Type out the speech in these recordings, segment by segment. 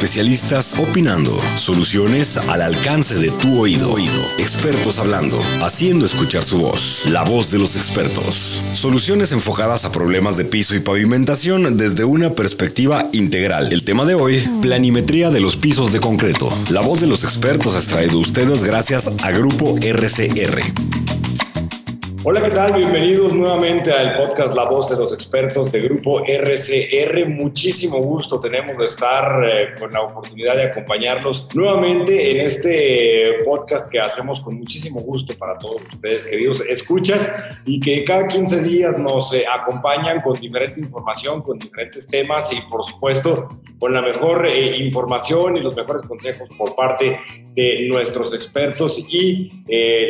Especialistas opinando. Soluciones al alcance de tu oído. oído. Expertos hablando. Haciendo escuchar su voz. La voz de los expertos. Soluciones enfocadas a problemas de piso y pavimentación desde una perspectiva integral. El tema de hoy, planimetría de los pisos de concreto. La voz de los expertos es traído ustedes gracias a Grupo RCR. Hola, ¿qué tal? Bienvenidos nuevamente al podcast La Voz de los Expertos de Grupo RCR. Muchísimo gusto tenemos de estar eh, con la oportunidad de acompañarlos nuevamente en este podcast que hacemos con muchísimo gusto para todos ustedes, queridos escuchas, y que cada 15 días nos eh, acompañan con diferente información, con diferentes temas y, por supuesto, con la mejor eh, información y los mejores consejos por parte de nuestros expertos y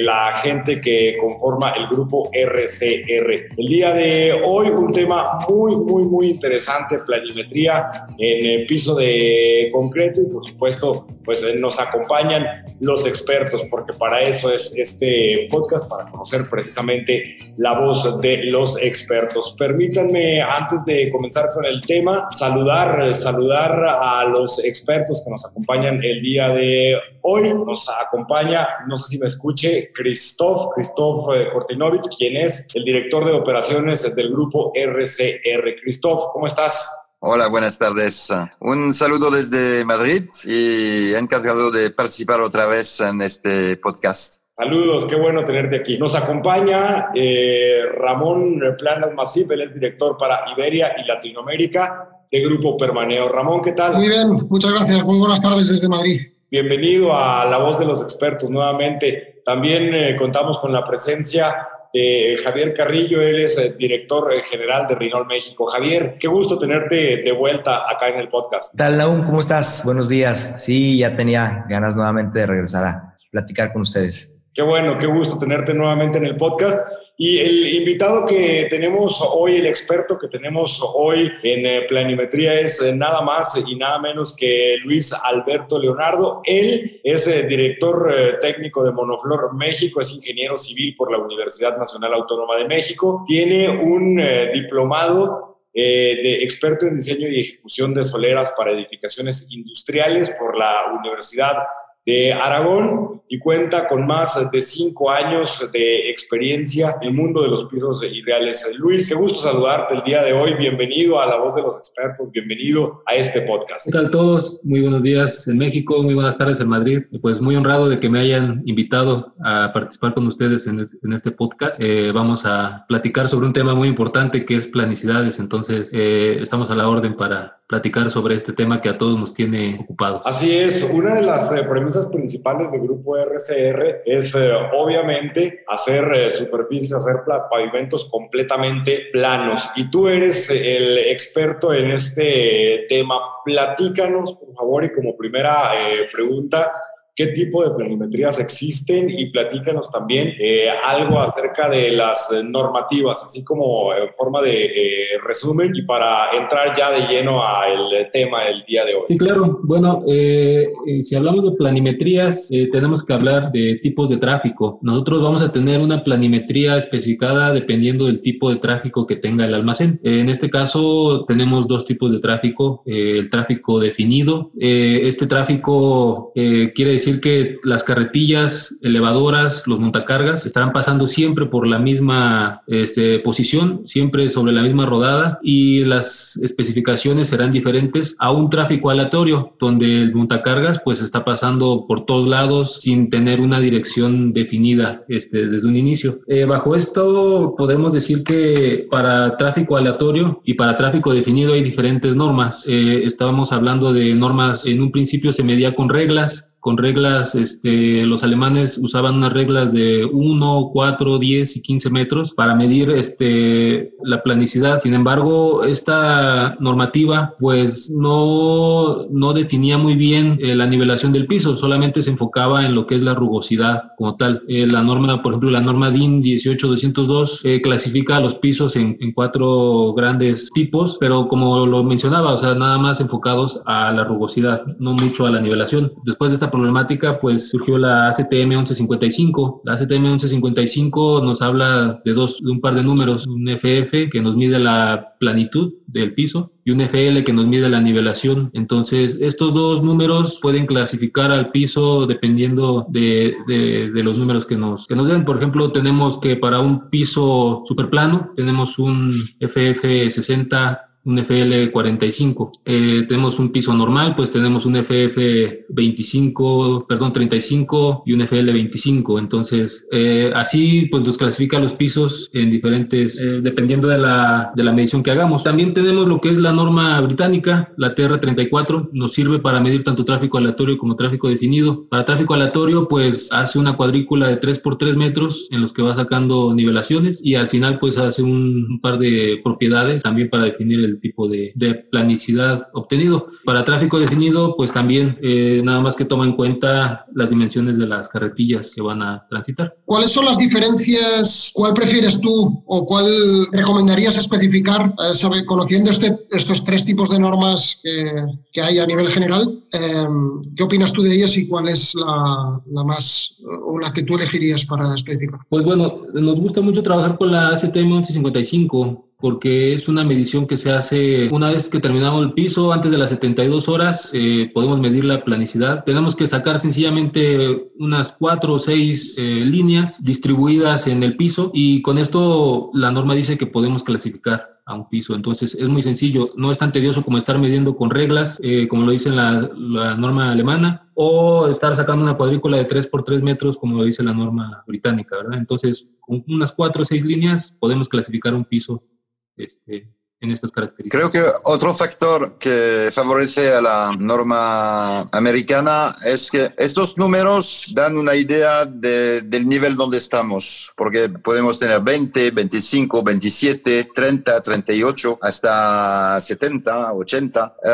la gente que conforma el grupo grupo RCR. El día de hoy un tema muy, muy, muy interesante, planimetría en el piso de concreto y por supuesto pues eh, nos acompañan los expertos porque para eso es este podcast, para conocer precisamente la voz de los expertos. Permítanme antes de comenzar con el tema saludar, saludar a los expertos que nos acompañan el día de hoy. Nos acompaña, no sé si me escuche, Christoph, Christoph eh, Cortino quien es el director de operaciones del grupo RCR. Christoph, ¿cómo estás? Hola, buenas tardes. Un saludo desde Madrid y encargado de participar otra vez en este podcast. Saludos, qué bueno tenerte aquí. Nos acompaña eh, Ramón Planas Masip, él es director para Iberia y Latinoamérica de Grupo Permaneo. Ramón, ¿qué tal? Muy bien, muchas gracias. Muy buenas tardes desde Madrid. Bienvenido a La Voz de los Expertos nuevamente. También eh, contamos con la presencia de Javier Carrillo, él es el director general de Rinol México. Javier, qué gusto tenerte de vuelta acá en el podcast. ¿Qué tal, Laún? ¿Cómo estás? Buenos días. Sí, ya tenía ganas nuevamente de regresar a platicar con ustedes. Qué bueno, qué gusto tenerte nuevamente en el podcast. Y el invitado que tenemos hoy, el experto que tenemos hoy en eh, planimetría es eh, nada más y nada menos que Luis Alberto Leonardo. Él es eh, director técnico de Monoflor México, es ingeniero civil por la Universidad Nacional Autónoma de México, tiene un diplomado de experto en diseño y ejecución de soleras para edificaciones industriales por la Universidad de Aragón y cuenta con más de cinco años de experiencia en el mundo de los pisos ideales. Luis, qué gusto saludarte el día de hoy. Bienvenido a La Voz de los Expertos, bienvenido a este podcast. ¿Qué tal todos? Muy buenos días en México, muy buenas tardes en Madrid. Pues muy honrado de que me hayan invitado a participar con ustedes en, este podcast. Eh, vamos a platicar sobre un tema muy importante que es planicidades, entonces eh, estamos a la orden para platicar sobre este tema que a todos nos tiene ocupados. Así es, una de las eh, premisas principales del grupo RCR es eh, obviamente hacer eh, superficies, hacer pavimentos completamente planos. Y tú eres el experto en este tema. Platícanos, por favor, y como primera pregunta, qué tipo de planimetrías existen y platícanos también eh, algo acerca de las normativas, así como en forma de eh, resumen y para entrar ya de lleno al tema del día de hoy. Sí, claro. Bueno, eh, si hablamos de planimetrías, tenemos que hablar de tipos de tráfico. Nosotros vamos a tener una planimetría especificada dependiendo del tipo de tráfico que tenga el almacén. En este caso tenemos dos tipos de tráfico, el tráfico definido. este tráfico quiere decir que las carretillas, elevadoras, los montacargas estarán pasando siempre por la misma este, posición, siempre sobre la misma rodada y las especificaciones serán diferentes a un tráfico aleatorio donde el montacargas pues está pasando por todos lados sin tener una dirección definida este, desde un inicio. Eh, bajo esto podemos decir que para tráfico aleatorio y para tráfico definido hay diferentes normas. Eh, estábamos hablando de normas, en un principio se medía con reglas, con reglas, este, los alemanes usaban unas reglas de 1, 4, 10 y 15 metros para medir este, la planicidad. Sin embargo, esta normativa pues no, no definía muy bien eh, la nivelación del piso, solamente se enfocaba en lo que es la rugosidad como tal. Eh, la norma, por ejemplo, la norma DIN 18202 eh, clasifica los pisos en, en cuatro grandes tipos, pero como lo mencionaba, o sea, nada más enfocados a la rugosidad, no mucho a la nivelación. Después de esta problemática, pues surgió la ACTM 1155. La ACTM 1155 nos habla de dos, de un par de números, un FF que nos mide la planitud del piso y un FL que nos mide la nivelación. Entonces, estos dos números pueden clasificar al piso dependiendo de, de, los números que nos, que nos den. Por ejemplo, tenemos que para un piso superplano tenemos un FF 60 un FL 45. Eh, tenemos un piso normal, pues tenemos un FF 25, perdón, 35 y un FL 25. Entonces, eh, así pues nos clasifica los pisos en diferentes, eh, dependiendo de la, de la medición que hagamos. También tenemos lo que es la norma británica, la TR34, nos sirve para medir tanto tráfico aleatorio como tráfico definido. Para tráfico aleatorio, pues hace una cuadrícula de 3 por 3 metros en los que va sacando nivelaciones y al final pues hace un, un par de propiedades también para definir el el tipo de, de planicidad obtenido. Para tráfico definido, pues también eh, nada más que toma en cuenta las dimensiones de las carretillas que van a transitar. ¿Cuáles son las diferencias? ¿Cuál prefieres tú o cuál recomendarías especificar, eh, conociendo este, estos tres tipos de normas que, que hay a nivel general? Eh, ¿Qué opinas tú de ellas y cuál es la, la, más o la que tú elegirías para especificar? Pues bueno, nos gusta mucho trabajar con la ACTM 1155 porque es una medición que se hace una vez que terminamos el piso, antes de las 72 horas, eh, podemos medir la planicidad. Tenemos que sacar sencillamente unas cuatro o seis eh, líneas distribuidas en el piso y con esto la norma dice que podemos clasificar a un piso. Entonces es muy sencillo, no es tan tedioso como estar midiendo con reglas, eh, como lo dice la, la, norma alemana, o estar sacando una cuadrícula de 3 por 3 metros, como lo dice la norma británica, ¿verdad? Entonces, con unas cuatro o seis líneas podemos clasificar un piso este, en estas características. Creo que otro factor que favorece a la norma americana es que estos números dan una idea de, del nivel donde estamos, porque podemos tener 20, 25, 27, 30, 38, hasta 70, 80. Uh,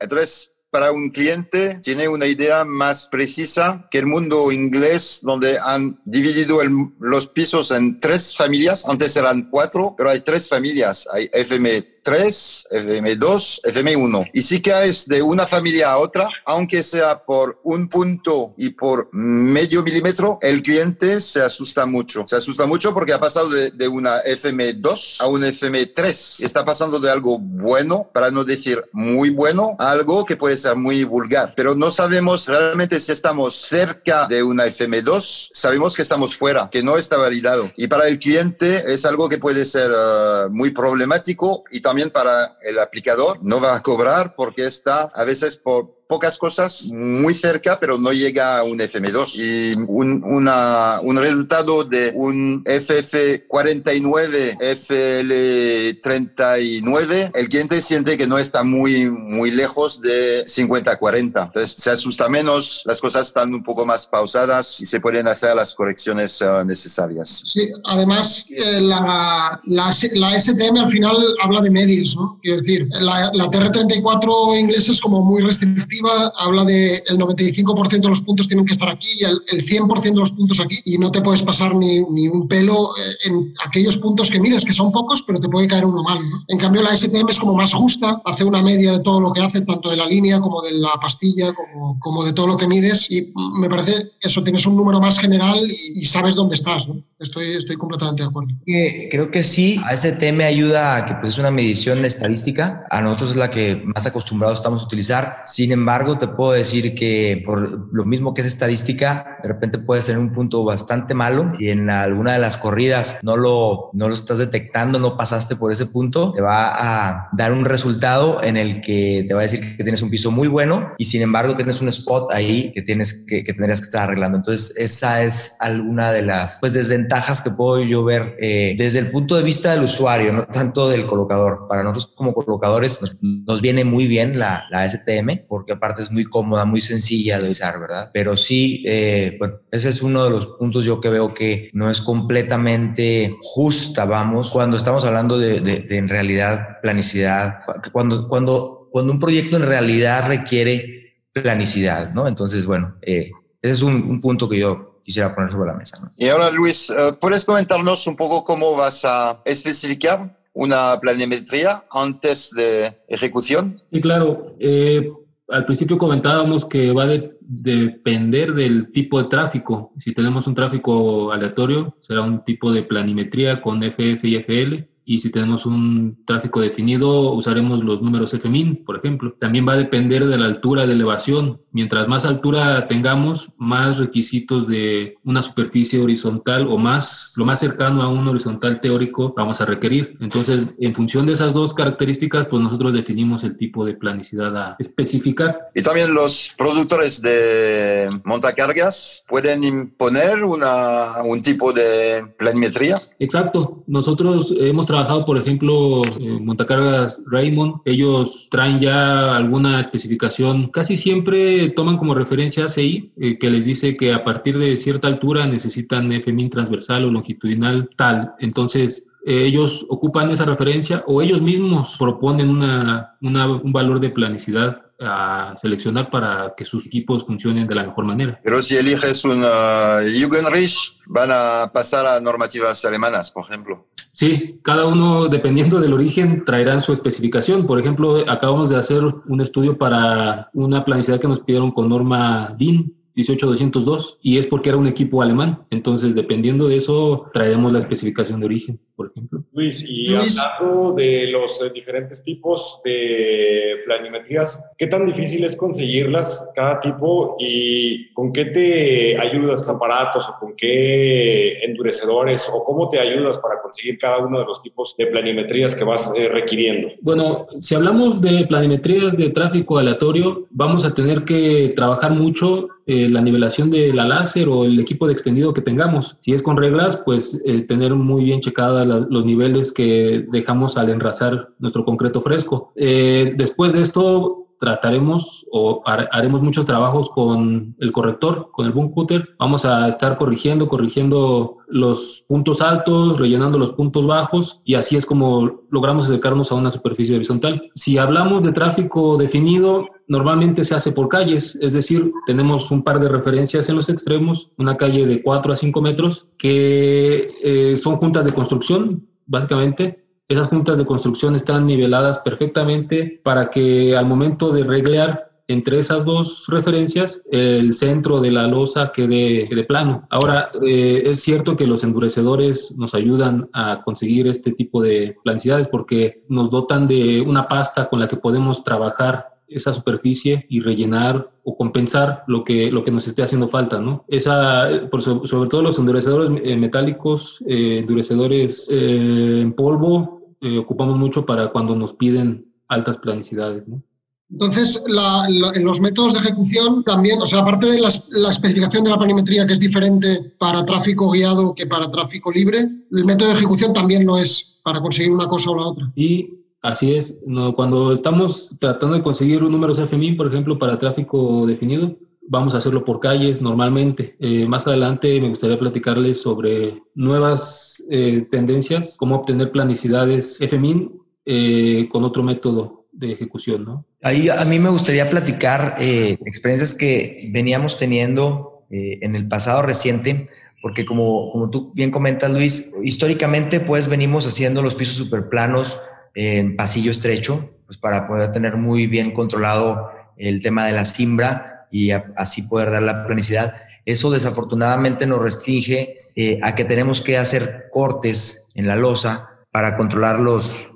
entonces, para un cliente tiene una idea más precisa que el mundo inglés, donde han dividido los pisos en tres familias. Antes eran cuatro, pero hay tres familias. Hay FM 3, FM2, FM1. Y si caes de una familia a otra, aunque sea por un punto y por medio milímetro, el cliente se asusta mucho. Se asusta mucho porque ha pasado de, una FM2 a un FM3. Está pasando de algo bueno, para no decir muy bueno, a algo que puede ser muy vulgar. Pero no sabemos realmente si estamos cerca de una FM2, sabemos que estamos fuera, que no está validado. Y para el cliente es algo que puede ser uh, muy problemático y también también para el aplicador. No va a cobrar porque está a veces por pocas cosas muy cerca, pero no llega a un FM2. Y un, una, un resultado de un FF49, FL39, el cliente siente que no está muy, muy lejos de 50-40. Entonces se asusta menos, las cosas están un poco más pausadas y se pueden hacer las correcciones uh, necesarias. Sí, además eh, la, la, la, STM al final habla de medios, ¿no? Quiero decir, la, la TR34 inglesa es como muy restrictiva habla de el 95% de los puntos tienen que estar aquí y el, el 100% de los puntos aquí y no te puedes pasar ni, ni, un pelo eh, en aquellos puntos que mides, que son pocos, pero te puede caer uno mal. En cambio, la STM es como más justa, hace una media de todo lo que hace, tanto de la línea como de la pastilla, como, como de todo lo que mides y me parece eso, tienes un número más general y, sabes dónde estás. Estoy, estoy completamente de acuerdo. Creo que sí, a STM ayuda a que pues, es una medición estadística, a nosotros es la que más acostumbrados estamos a utilizar, sin embargo, te puedo decir que por lo mismo que es estadística, de repente puedes tener un punto bastante malo. Si en alguna de las corridas no lo, no lo estás detectando, no pasaste por ese punto, te va a dar un resultado en el que te va a decir que tienes un piso muy bueno y sin embargo tienes un spot ahí que tienes que, que tendrías que estar arreglando. Entonces, esa es alguna de las pues, desventajas que puedo yo ver eh, desde el punto de vista del usuario, no tanto del colocador. Para nosotros como colocadores nos, nos viene muy bien la, la STM porque aparte es muy cómoda, muy sencilla de usar, ¿verdad? Pero sí, eh, bueno, ese es uno de los puntos yo que veo que no es completamente justa, vamos, cuando estamos hablando de, de, de en realidad planicidad, cuando, cuando, cuando un proyecto en realidad requiere planicidad, ¿no? Entonces, bueno, eh, ese es un, un punto que yo quisiera poner sobre la mesa. ¿no? Y ahora, Luis, uh, ¿puedes comentarnos un poco cómo vas a especificar una planimetría antes de ejecución? Y claro, eh, al principio comentábamos que va a depender del tipo de tráfico. Si tenemos un tráfico aleatorio, será un tipo de planimetría con FF y FL y si tenemos un tráfico definido usaremos los números FMIN, por ejemplo. También va a depender de la altura de elevación. Mientras más altura tengamos, más requisitos de una superficie horizontal o más, lo más cercano a un horizontal teórico vamos a requerir. Entonces, en función de esas dos características, pues nosotros definimos el tipo de planicidad a especificar. Y también los productores de montacargas pueden imponer una, un tipo de planimetría. Exacto. Nosotros hemos trabajado trabajado, por ejemplo, en Montacargas Raymond. Ellos traen ya alguna especificación. Casi siempre toman como referencia ACI, eh, que les dice que a partir de cierta altura necesitan FMIN transversal o longitudinal tal. Entonces, eh, ellos ocupan esa referencia o ellos mismos proponen una, un valor de planicidad a seleccionar para que sus equipos funcionen de la mejor manera. Pero si eliges un uh, van a pasar a normativas alemanas, por ejemplo. Sí, cada uno, dependiendo del origen, traerán su especificación. Por ejemplo, acabamos de hacer un estudio para una planicidad que nos pidieron con norma DIN 18202 y es porque era un equipo alemán. Entonces, dependiendo de eso, traeremos la especificación de origen, por ejemplo. Luis, y hablando de los eh, diferentes tipos de planimetrías, ¿qué tan difícil es conseguirlas cada tipo y con qué te ayudas aparatos o con qué endurecedores o cómo te ayudas para conseguir cada uno de los tipos de planimetrías que vas eh, requiriendo? Bueno, si hablamos de planimetrías de tráfico aleatorio, vamos a tener que trabajar mucho eh, la nivelación de la láser o el equipo de extendido que tengamos. Si es con reglas, pues tener muy bien los niveles que dejamos al enrasar nuestro concreto fresco. Eh, después de esto trataremos o haremos muchos trabajos con el corrector, con el boom cutter. Vamos a estar corrigiendo, corrigiendo los puntos altos, rellenando los puntos bajos y así es como logramos acercarnos a una superficie horizontal. Si hablamos de tráfico definido, normalmente se hace por calles, es decir, tenemos un par de referencias en los extremos, una calle de 4 a 5 metros que eh, son juntas de construcción, básicamente esas juntas de construcción están niveladas perfectamente para que al momento de reglear entre esas dos referencias, el centro de la losa quede de plano. Ahora, eh, es cierto que los endurecedores nos ayudan a conseguir este tipo de planicidades porque nos dotan de una pasta con la que podemos trabajar esa superficie y rellenar o compensar lo que, lo que nos esté haciendo falta, ¿no? Esa, por sobre todo los endurecedores eh, metálicos, eh, endurecedores eh, en polvo, ocupamos mucho para cuando nos piden altas planicidades, ¿no? Entonces, en los métodos de ejecución también, o sea, aparte de la, la, especificación de la planimetría que es diferente para tráfico guiado que para tráfico libre, el método de ejecución también lo es para conseguir una cosa o la otra. Y Así es, no, cuando estamos tratando de conseguir un número FMI, por ejemplo, para tráfico definido, vamos a hacerlo por calles normalmente. Eh, más adelante me gustaría platicarles sobre nuevas eh, tendencias, cómo obtener planicidades FMIN eh, con otro método de ejecución. ¿no? Ahí a mí me gustaría platicar experiencias que veníamos teniendo en el pasado reciente, porque como, como tú bien comentas, Luis, históricamente pues venimos haciendo los pisos superplanos en pasillo estrecho, pues para poder tener muy bien controlado el tema de la simbra y así poder dar la planicidad. Eso desafortunadamente nos restringe eh, a que tenemos que hacer cortes en la losa para controlar los,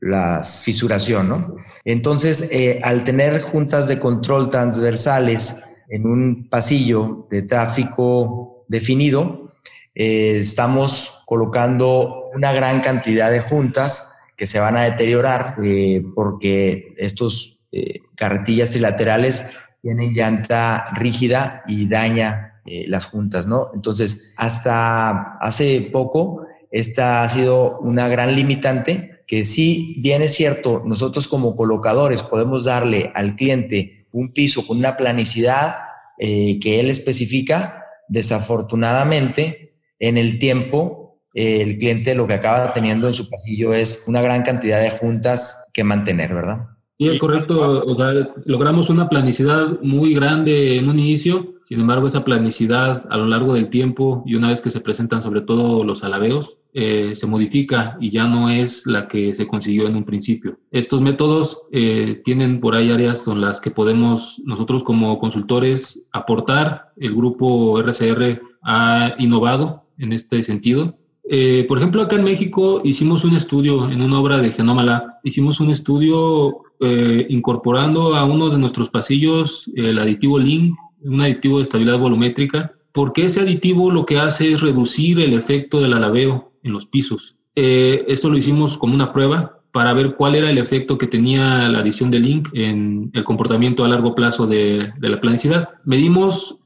la fisuración, ¿no? Entonces, eh, al tener juntas de control transversales en un pasillo de tráfico definido, eh, estamos colocando una gran cantidad de juntas que se van a deteriorar eh, porque estos eh, carretillas trilaterales tienen llanta rígida y daña eh, las juntas, ¿no? Entonces, hasta hace poco, esta ha sido una gran limitante que sí, bien es cierto, nosotros como colocadores podemos darle al cliente un piso con una planicidad que él especifica, desafortunadamente, en el tiempo el cliente lo que acaba teniendo en su pasillo es una gran cantidad de juntas que mantener, ¿verdad? Sí, es correcto. O sea, logramos una planicidad muy grande en un inicio. Sin embargo, esa planicidad a lo largo del tiempo y una vez que se presentan sobre todo los alabeos, eh, se modifica y ya no es la que se consiguió en un principio. Estos métodos eh, tienen por ahí áreas con las que podemos nosotros como consultores aportar. El grupo RCR ha innovado en este sentido eh, por ejemplo, acá en México hicimos un estudio en una obra de Genoma hicimos un estudio eh, incorporando a uno de nuestros pasillos el aditivo Link, un aditivo de estabilidad volumétrica, porque ese aditivo lo que hace es reducir el efecto del alabeo en los pisos. Eh, esto lo hicimos como una prueba para ver cuál era el efecto que tenía la adición de Link en el comportamiento a largo plazo de, de la planicidad. Medimos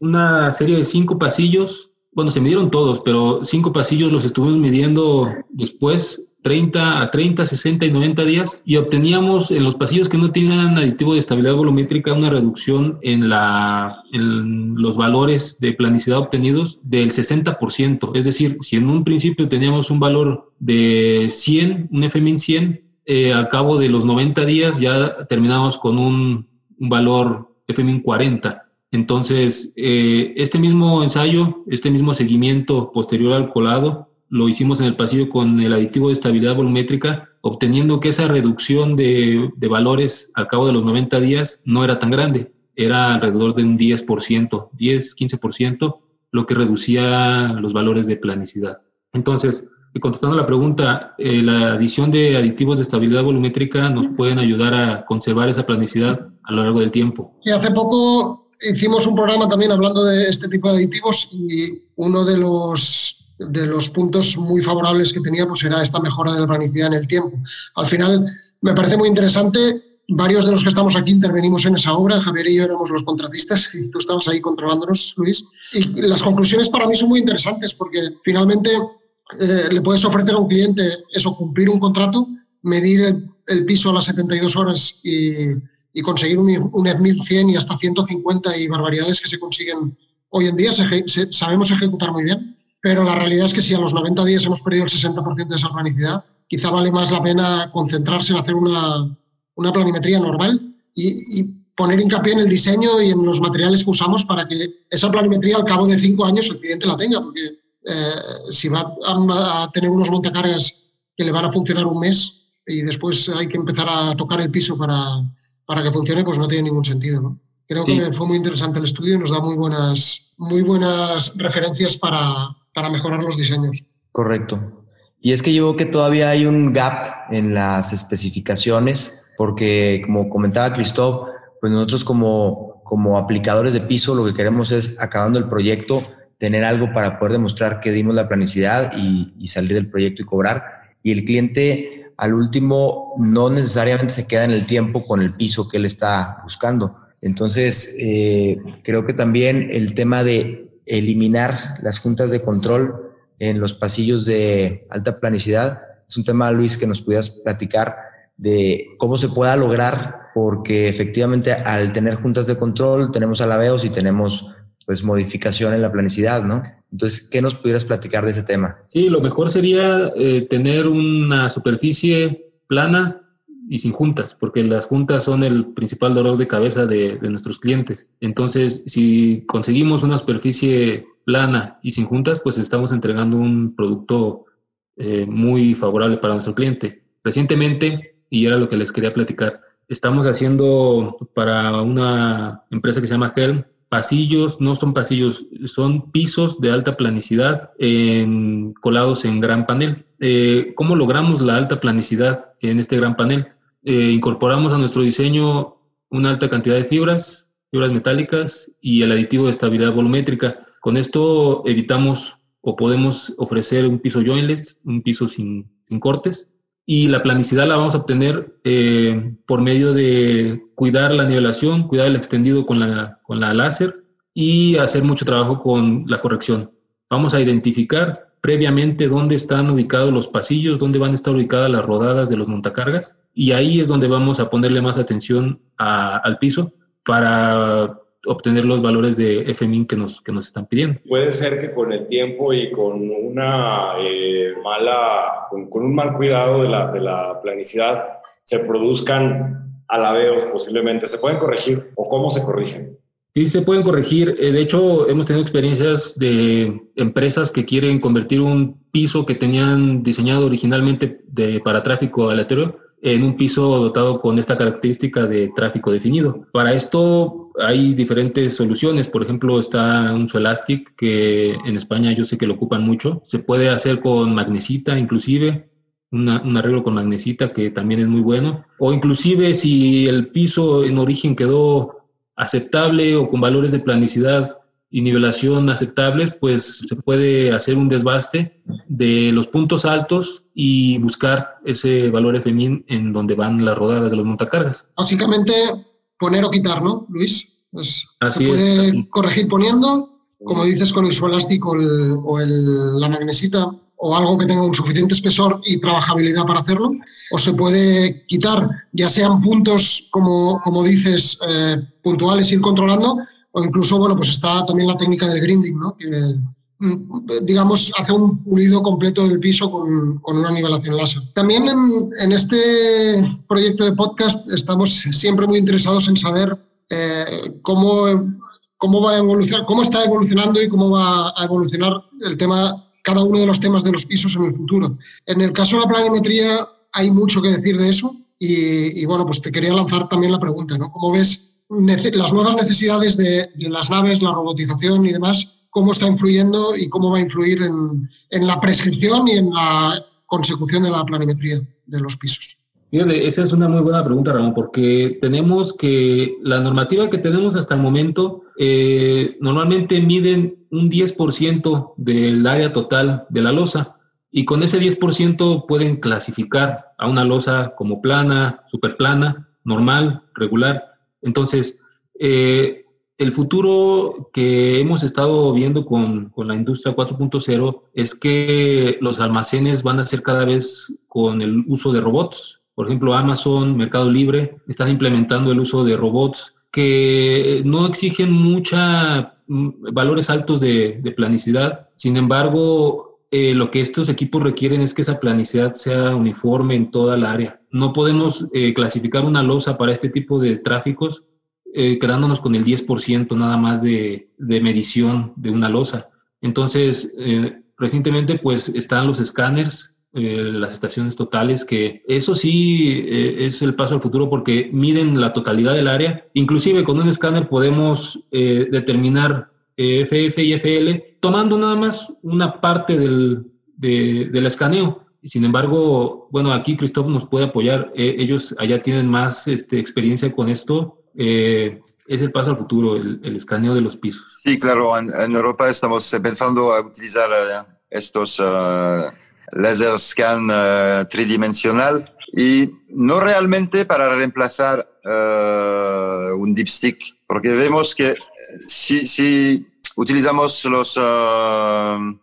una serie de cinco pasillos bueno, se midieron todos, pero cinco pasillos los estuvimos midiendo después, 30 a 30, 60 y 90 días, y obteníamos en los pasillos que no tenían aditivo de estabilidad volumétrica una reducción en, la, en los valores de planicidad obtenidos del 60%. Es decir, si en un principio teníamos un valor de 100, un FMIN 100, eh, al cabo de los 90 días ya terminamos con un, un valor FMIN 40. Entonces, eh, este mismo ensayo, este mismo seguimiento posterior al colado, lo hicimos en el pasillo con el aditivo de estabilidad volumétrica, obteniendo que esa reducción de, valores al cabo de los 90 días no era tan grande, era alrededor de un 10%, 10, 15%, lo que reducía los valores de planicidad. Entonces, contestando la pregunta, eh, la adición de aditivos de estabilidad volumétrica nos pueden ayudar a conservar esa planicidad a lo largo del tiempo. Y hace poco hicimos un programa también hablando de este tipo de aditivos y uno de los, de los puntos muy favorables que tenía pues era esta mejora de la planicidad en el tiempo. Al final me parece muy interesante. Varios de los que estamos aquí intervenimos en esa obra. Javier y yo éramos los contratistas y tú estabas ahí controlándonos, Luis. Y las conclusiones para mí son muy interesantes porque finalmente eh, le puedes ofrecer a un cliente eso, cumplir un contrato, medir el, el piso a las 72 horas y y conseguir un, un 1100 y hasta 150 y barbaridades que se consiguen hoy en día, sabemos ejecutar muy bien, pero la realidad es que si a los 90 días hemos perdido el 60% de esa planicidad, quizá vale más la pena concentrarse en hacer una, una planimetría normal y, y, poner hincapié en el diseño y en los materiales que usamos para que esa planimetría al cabo de cinco años el cliente la tenga, porque eh, si va a, a tener unos montacargas que le van a funcionar un mes y después hay que empezar a tocar el piso para, para que funcione, pues no tiene ningún sentido. ¿no? Creo que fue muy interesante el estudio y nos da muy buenas, muy buenas referencias para, para mejorar los diseños. Correcto. Y es que yo veo que todavía hay un gap en las especificaciones, porque como comentaba Cristóbal, pues nosotros como, como aplicadores de piso lo que queremos es, acabando el proyecto, tener algo para poder demostrar que dimos la planicidad y, y salir del proyecto y cobrar. Y el cliente al último no necesariamente se queda en el tiempo con el piso que él está buscando. Entonces, eh, creo que también el tema de eliminar las juntas de control en los pasillos de alta planicidad es un tema, Luis, que nos pudieras platicar de cómo se pueda lograr, porque efectivamente al tener juntas de control tenemos alabeos y tenemos pues modificación en la planicidad, ¿no? Entonces, ¿qué nos pudieras platicar de ese tema? Sí, lo mejor sería eh, tener una superficie plana y sin juntas, porque las juntas son el principal dolor de cabeza de, nuestros clientes. Entonces, si conseguimos una superficie plana y sin juntas, pues estamos entregando un producto eh, muy favorable para nuestro cliente. Recientemente, y era lo que les quería platicar, estamos haciendo para una empresa que se llama Helm, pasillos, no son pasillos, son pisos de alta planicidad en, colados en gran panel. Eh, ¿Cómo logramos la alta planicidad en este gran panel? Eh, incorporamos a nuestro diseño una alta cantidad de fibras, fibras metálicas y el aditivo de estabilidad volumétrica. Con esto evitamos o podemos ofrecer un piso jointless, un piso sin, sin cortes, y la planicidad la vamos a obtener eh, por medio de cuidar la nivelación, cuidar el extendido con la, con la láser y hacer mucho trabajo con la corrección. Vamos a identificar previamente dónde están ubicados los pasillos, dónde van a estar ubicadas las rodadas de los montacargas y ahí es donde vamos a ponerle más atención al piso para obtener los valores de FMIN que nos, que nos están pidiendo. Puede ser que con el tiempo y con una eh, mala, con, un mal cuidado de la, de la planicidad, se produzcan alabeos posiblemente. ¿Se pueden corregir o cómo se corrigen? Sí, se pueden corregir. Eh, de hecho, hemos tenido experiencias de empresas que quieren convertir un piso que tenían diseñado originalmente de, para tráfico aleatorio en un piso dotado con esta característica de tráfico definido. Para esto hay diferentes soluciones. Por ejemplo, está un Solastic que en España yo sé que lo ocupan mucho. Se puede hacer con magnesita inclusive. un arreglo con magnesita que también es muy bueno. O inclusive si el piso en origen quedó aceptable o con valores de planicidad y nivelación aceptables, pues se puede hacer un desbaste de los puntos altos y buscar ese valor FMIN en donde van las rodadas de los montacargas. Básicamente poner o quitar, ¿no, Luis? Pues se puede corregir poniendo, como dices, con el suelástico o, la magnesita o algo que tenga un suficiente espesor y trabajabilidad para hacerlo, o se puede quitar, ya sean puntos, como, como dices, eh, puntuales, ir controlando, o incluso, bueno, pues está también la técnica del grinding, ¿no? Que, mm, digamos, hace un pulido completo del piso con, con una nivelación láser. También en, este proyecto de podcast estamos siempre muy interesados en saber eh, cómo, cómo va a evolucionar, cómo está evolucionando y cómo va a evolucionar el tema, cada uno de los temas de los pisos en el futuro. En el caso de la planimetría hay mucho que decir de eso y, y bueno, pues te quería lanzar también la pregunta, ¿no? ¿Cómo ves las nuevas necesidades de, las naves, la robotización y demás, cómo está influyendo y cómo va a influir en, la prescripción y en la consecución de la planimetría de los pisos. Esa es una muy buena pregunta, Ramón, porque tenemos que la normativa que tenemos hasta el momento eh, normalmente miden un 10% del área total de la losa y con ese 10% pueden clasificar a una losa como plana, superplana, normal, regular entonces, eh, el futuro que hemos estado viendo con, con la industria 4.0 es que los almacenes van a ser cada vez con el uso de robots. Por ejemplo, Amazon, Mercado Libre, están implementando el uso de robots que no exigen mucha mm, valores altos de, de planicidad. Sin embargo, eh, lo que estos equipos requieren es que esa planicidad sea uniforme en toda la área no podemos eh, clasificar una losa para este tipo de tráficos eh, quedándonos con el 10% nada más de, medición de una losa. Entonces, eh, recientemente pues están los escáneres, las estaciones totales, que eso sí es el paso al futuro porque miden la totalidad del área. Inclusive con un escáner podemos determinar FF y FL tomando nada más una parte del, del escaneo sin embargo, bueno, aquí Cristóbal nos puede apoyar. Eh, ellos allá tienen más este, experiencia con esto. Eh, es el paso al futuro, el, escaneo de los pisos. Sí, claro. En, Europa estamos pensando a utilizar eh, estos laser scan tridimensional y no realmente para reemplazar un dipstick, porque vemos que si, si utilizamos los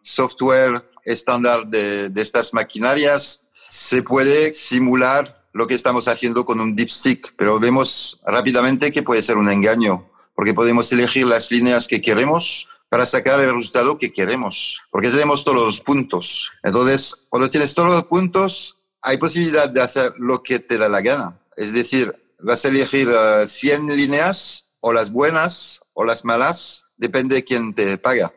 software estándar de, estas maquinarias, se puede simular lo que estamos haciendo con un dipstick, pero vemos rápidamente que puede ser un engaño, porque podemos elegir las líneas que queremos para sacar el resultado que queremos, porque tenemos todos los puntos. Entonces, cuando tienes todos los puntos, hay posibilidad de hacer lo que te da la gana. Es decir, vas a elegir 100 eh, líneas, o las buenas, o las malas, depende de quién te paga.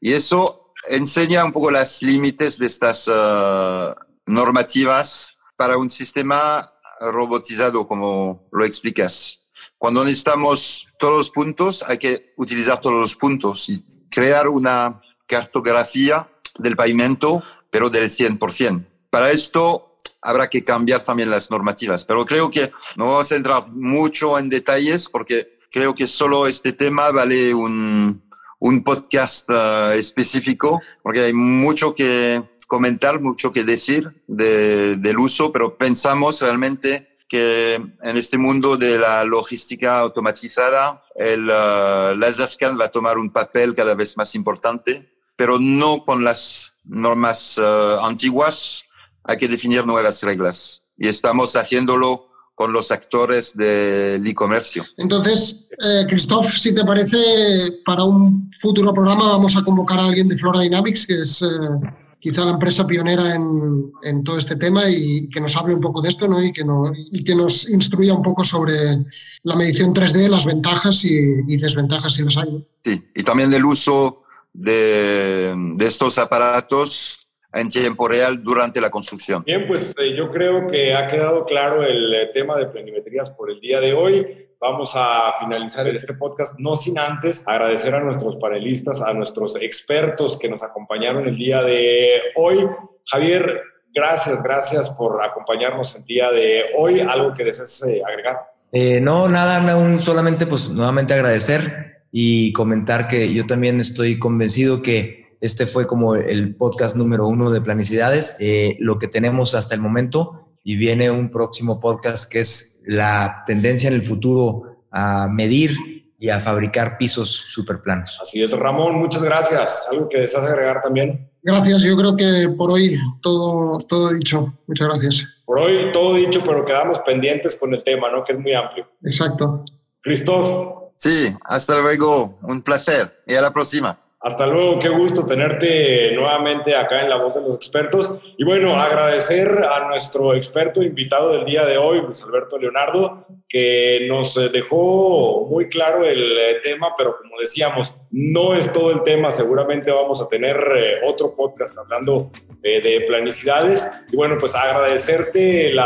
Y eso enseña un poco las límites de estas uh, normativas para un sistema robotizado, como lo explicas. Cuando necesitamos todos los puntos, hay que utilizar todos los puntos y crear una cartografía del pavimento, pero del 100%. Para esto habrá que cambiar también las normativas, pero creo que no vamos a entrar mucho en detalles porque creo que solo este tema vale un, un podcast uh, específico, porque hay mucho que comentar, mucho que decir de, del uso, pero pensamos realmente que en este mundo de la logística automatizada, el uh, laser scan va a tomar un papel cada vez más importante, pero no con las normas uh, antiguas, hay que definir nuevas reglas. Y estamos haciéndolo con los actores del e-comercio. Entonces, eh, Christoph, si te parece, para un futuro programa vamos a convocar a alguien de Flora Dynamics, que es eh, quizá la empresa pionera en, todo este tema y que nos hable un poco de esto ¿no? y, que y que nos instruya un poco sobre la medición 3D, las ventajas y, desventajas si las hay. Sí, y también del uso de, de estos aparatos en tiempo real durante la construcción. Bien, pues eh, yo creo que ha quedado claro el eh, tema de planimetrías por el día de hoy. Vamos a finalizar este podcast, no sin antes agradecer a nuestros panelistas, a nuestros expertos que nos acompañaron el día de hoy. Javier, gracias, gracias por acompañarnos el día de hoy. ¿Algo que desees eh, agregar? no, nada, solamente pues nuevamente agradecer y comentar que yo también estoy convencido que este fue como el podcast número uno de Planicidades, eh, lo que tenemos hasta el momento y viene un próximo podcast que es la tendencia en el futuro a medir y a fabricar pisos superplanos. Así es, Ramón, muchas gracias. ¿Algo que deseas agregar también? Gracias, yo creo que por hoy todo, todo dicho. Muchas gracias. Por hoy todo dicho, pero quedamos pendientes con el tema, ¿no? Que es muy amplio. Exacto. Christoph. Sí, hasta luego. Un placer. Y a la próxima. Hasta luego, qué gusto tenerte nuevamente acá en La Voz de los Expertos. Y bueno, agradecer a nuestro experto invitado del día de hoy, Luis Alberto Leonardo, que nos dejó muy claro el eh, tema, pero como decíamos, no es todo el tema. Seguramente vamos a tener eh, otro podcast hablando eh, de planicidades. Y bueno, pues agradecerte la,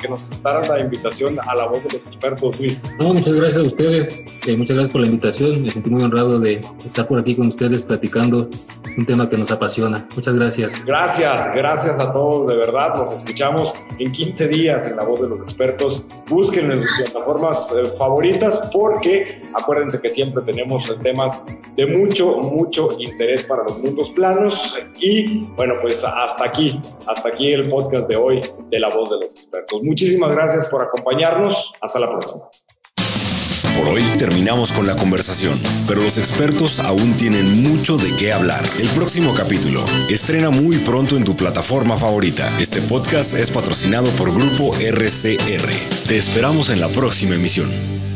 que nos aceptaran la invitación a La Voz de los Expertos, Luis. No, muchas gracias a ustedes. muchas gracias por la invitación. Me sentí muy honrado de estar por aquí con ustedes platicando un tema que nos apasiona. Muchas gracias. Gracias, gracias a todos, de verdad. Nos escuchamos en 15 días en La Voz de los Expertos. Busquen en sus plataformas eh, favoritas porque acuérdense que siempre tenemos temas de mucho, mucho interés para los mundos planos. Y bueno, pues hasta aquí, hasta aquí el podcast de hoy de La Voz de los Expertos. Muchísimas gracias por acompañarnos. Hasta la próxima. Por hoy terminamos con la conversación, pero los expertos aún tienen mucho de qué hablar. El próximo capítulo estrena muy pronto en tu plataforma favorita. Este podcast es patrocinado por Grupo RCR. Te esperamos en la próxima emisión.